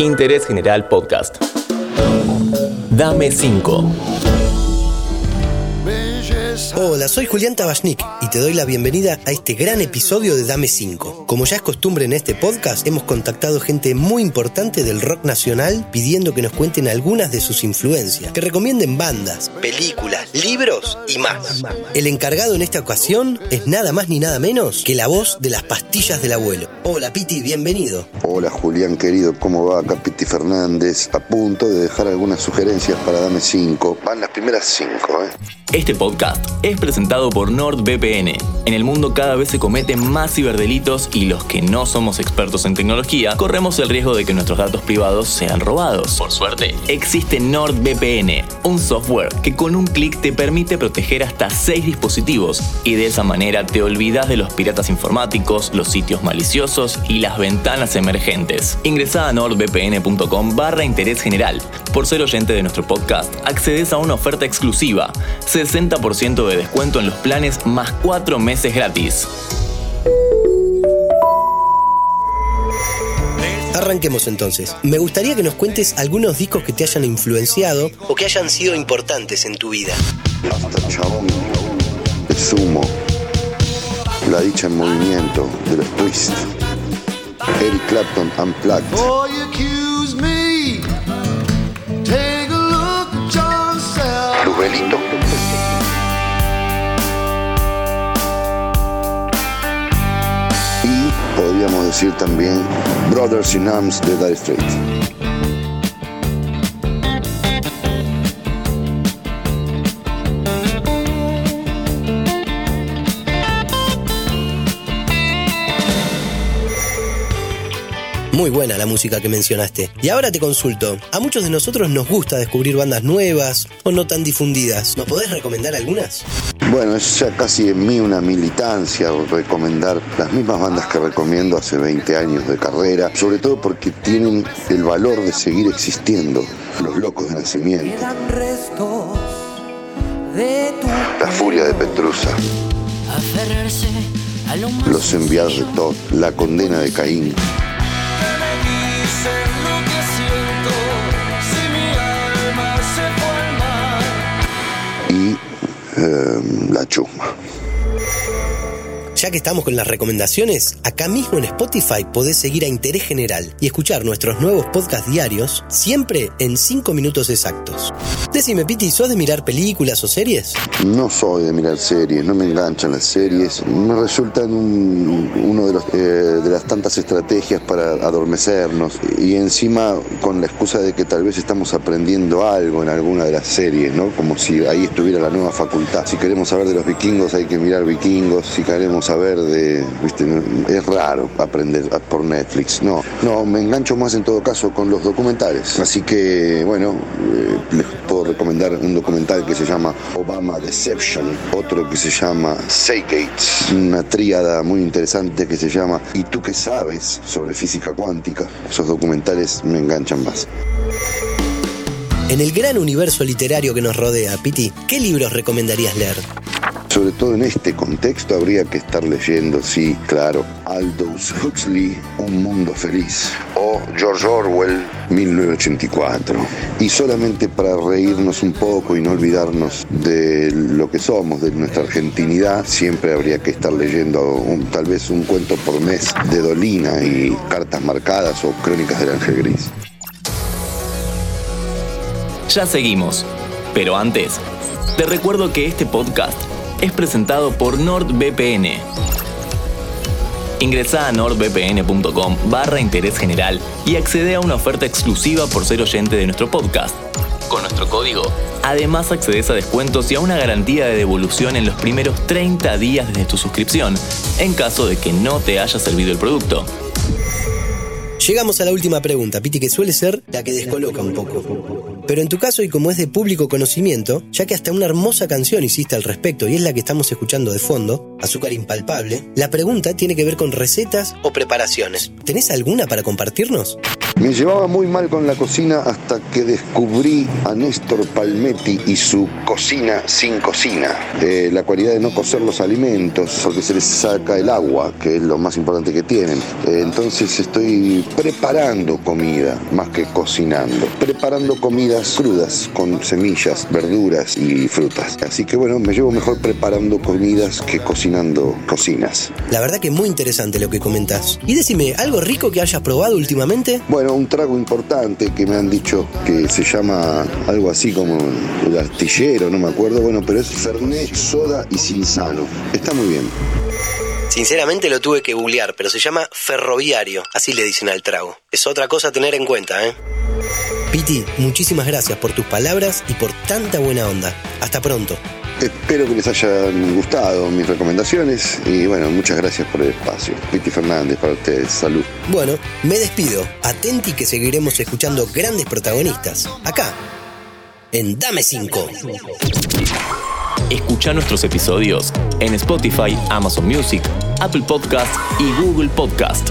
Interés General Podcast. Dame 5. Hola, soy Julián Tabachnik y te doy la bienvenida a este gran episodio de Dame 5. Como ya es costumbre en este podcast, hemos contactado gente muy importante del rock nacional pidiendo que nos cuenten algunas de sus influencias, que recomienden bandas, películas, libros y más. El encargado en esta ocasión es nada más ni nada menos que la voz de las pastillas del abuelo. Hola Piti, bienvenido. Hola Julián querido, ¿cómo va? Acá Piti Fernández, a punto de dejar algunas sugerencias para Dame 5. Van las primeras 5, ¿eh? Este podcast es presentado por NordVPN. En el mundo cada vez se cometen más ciberdelitos y los que no somos expertos en tecnología corremos el riesgo de que nuestros datos privados sean robados. Por suerte, existe NordVPN, un software que con un clic te permite proteger hasta 6 dispositivos y de esa manera te olvidas de los piratas informáticos, los sitios maliciosos y las ventanas emergentes. Ingresa a nordvpn.com barra interés general. Por ser oyente de nuestro podcast, accedes a una oferta exclusiva. 60% de descuento en los planes más 4 meses gratis. Arranquemos entonces. Me gustaría que nos cuentes algunos discos que te hayan influenciado o que hayan sido importantes en tu vida. Hasta chabón, el sumo, la dicha en movimiento de los Twist, Eric Clapton Unplugged, Before you podríamos decir también Brothers in Arms de Dire Straits. Muy buena la música que mencionaste. Y ahora te consulto, a muchos de nosotros nos gusta descubrir bandas nuevas o no tan difundidas. ¿Nos podés recomendar algunas? Bueno, es ya casi en mí una militancia recomendar las mismas bandas que recomiendo hace 20 años de carrera, sobre todo porque tienen el valor de seguir existiendo. Los locos de nacimiento, la furia de Petrusa, los enviados de Todd, la condena de Caín, y eh, la chusma. Ya que estamos con las recomendaciones, acá mismo en Spotify podés seguir a Interés General y escuchar nuestros nuevos podcasts diarios, siempre en 5 minutos exactos. Decime, Piti, ¿sos de mirar películas o series? No soy de mirar series, no me enganchan las series, me resultan un- uno de, eh, de las tantas estrategias para adormecernos y encima con la excusa de que tal vez estamos aprendiendo algo en alguna de las series, ¿no? Como si ahí estuviera la nueva facultad. Si queremos saber de los vikingos hay que mirar vikingos, si queremos saber de, es raro aprender por Netflix. No, no, me engancho más en todo caso con los documentales. Así que, bueno, eh, les puedo recomendar un documental que se llama Obama Deception, otro que se llama Gates, una tríada muy interesante que se llama ¿Y tú qué sabes sobre física cuántica? Esos documentales me enganchan más. En el gran universo literario que nos rodea, Piti, ¿qué libros recomendarías leer? Sobre todo en este contexto habría que estar leyendo, sí, claro, Aldous Huxley, Un Mundo Feliz, o George Orwell, 1984. Y solamente para reírnos un poco y no olvidarnos de lo que somos, de nuestra argentinidad, siempre habría que estar leyendo tal vez un cuento por mes de Dolina y cartas marcadas o crónicas del Ángel Gris. Ya seguimos. Pero antes, te recuerdo que este podcast es presentado por NordVPN. Ingresa a nordvpn.com barra interés general y accede a una oferta exclusiva por ser oyente de nuestro podcast. Con nuestro código, además accedes a descuentos y a una garantía de devolución en los primeros 30 días desde tu suscripción, en caso de que no te haya servido el producto. Llegamos a la última pregunta, Piti, que suele ser la que descoloca un poco. Pero en tu caso, y como es de público conocimiento, ya que hasta una hermosa canción hiciste al respecto y es la que estamos escuchando de fondo, Azúcar Impalpable, la pregunta tiene que ver con recetas o preparaciones. ¿Tenés alguna para compartirnos? Me llevaba muy mal con la cocina hasta que descubrí a Néstor Palmetti y su cocina sin cocina. Eh, la cualidad de no cocer los alimentos porque se les saca el agua, que es lo más importante que tienen. Eh, entonces estoy preparando comida más que cocinando. Preparando comidas crudas con semillas, verduras y frutas. Así que bueno, me llevo mejor preparando comidas que cocinando cocinas. La verdad que muy interesante lo que comentas. Y decime, ¿algo rico que hayas probado últimamente? Bueno, un trago importante que me han dicho que se llama algo así como el artillero, no me acuerdo, bueno, pero es Fernet, soda y cinzano. Está muy bien. Sinceramente lo tuve que googlear, pero se llama ferroviario, así le dicen al trago. Es otra cosa a tener en cuenta, ¿eh? Piti, muchísimas gracias por tus palabras y por tanta buena onda. Hasta pronto. Espero que les hayan gustado mis recomendaciones y bueno, muchas gracias por el espacio. Piti Fernández para ustedes, salud. Bueno, me despido. Atenti que seguiremos escuchando grandes protagonistas. Acá, en Dame 5. Escucha nuestros episodios en Spotify, Amazon Music, Apple Podcast y Google Podcast.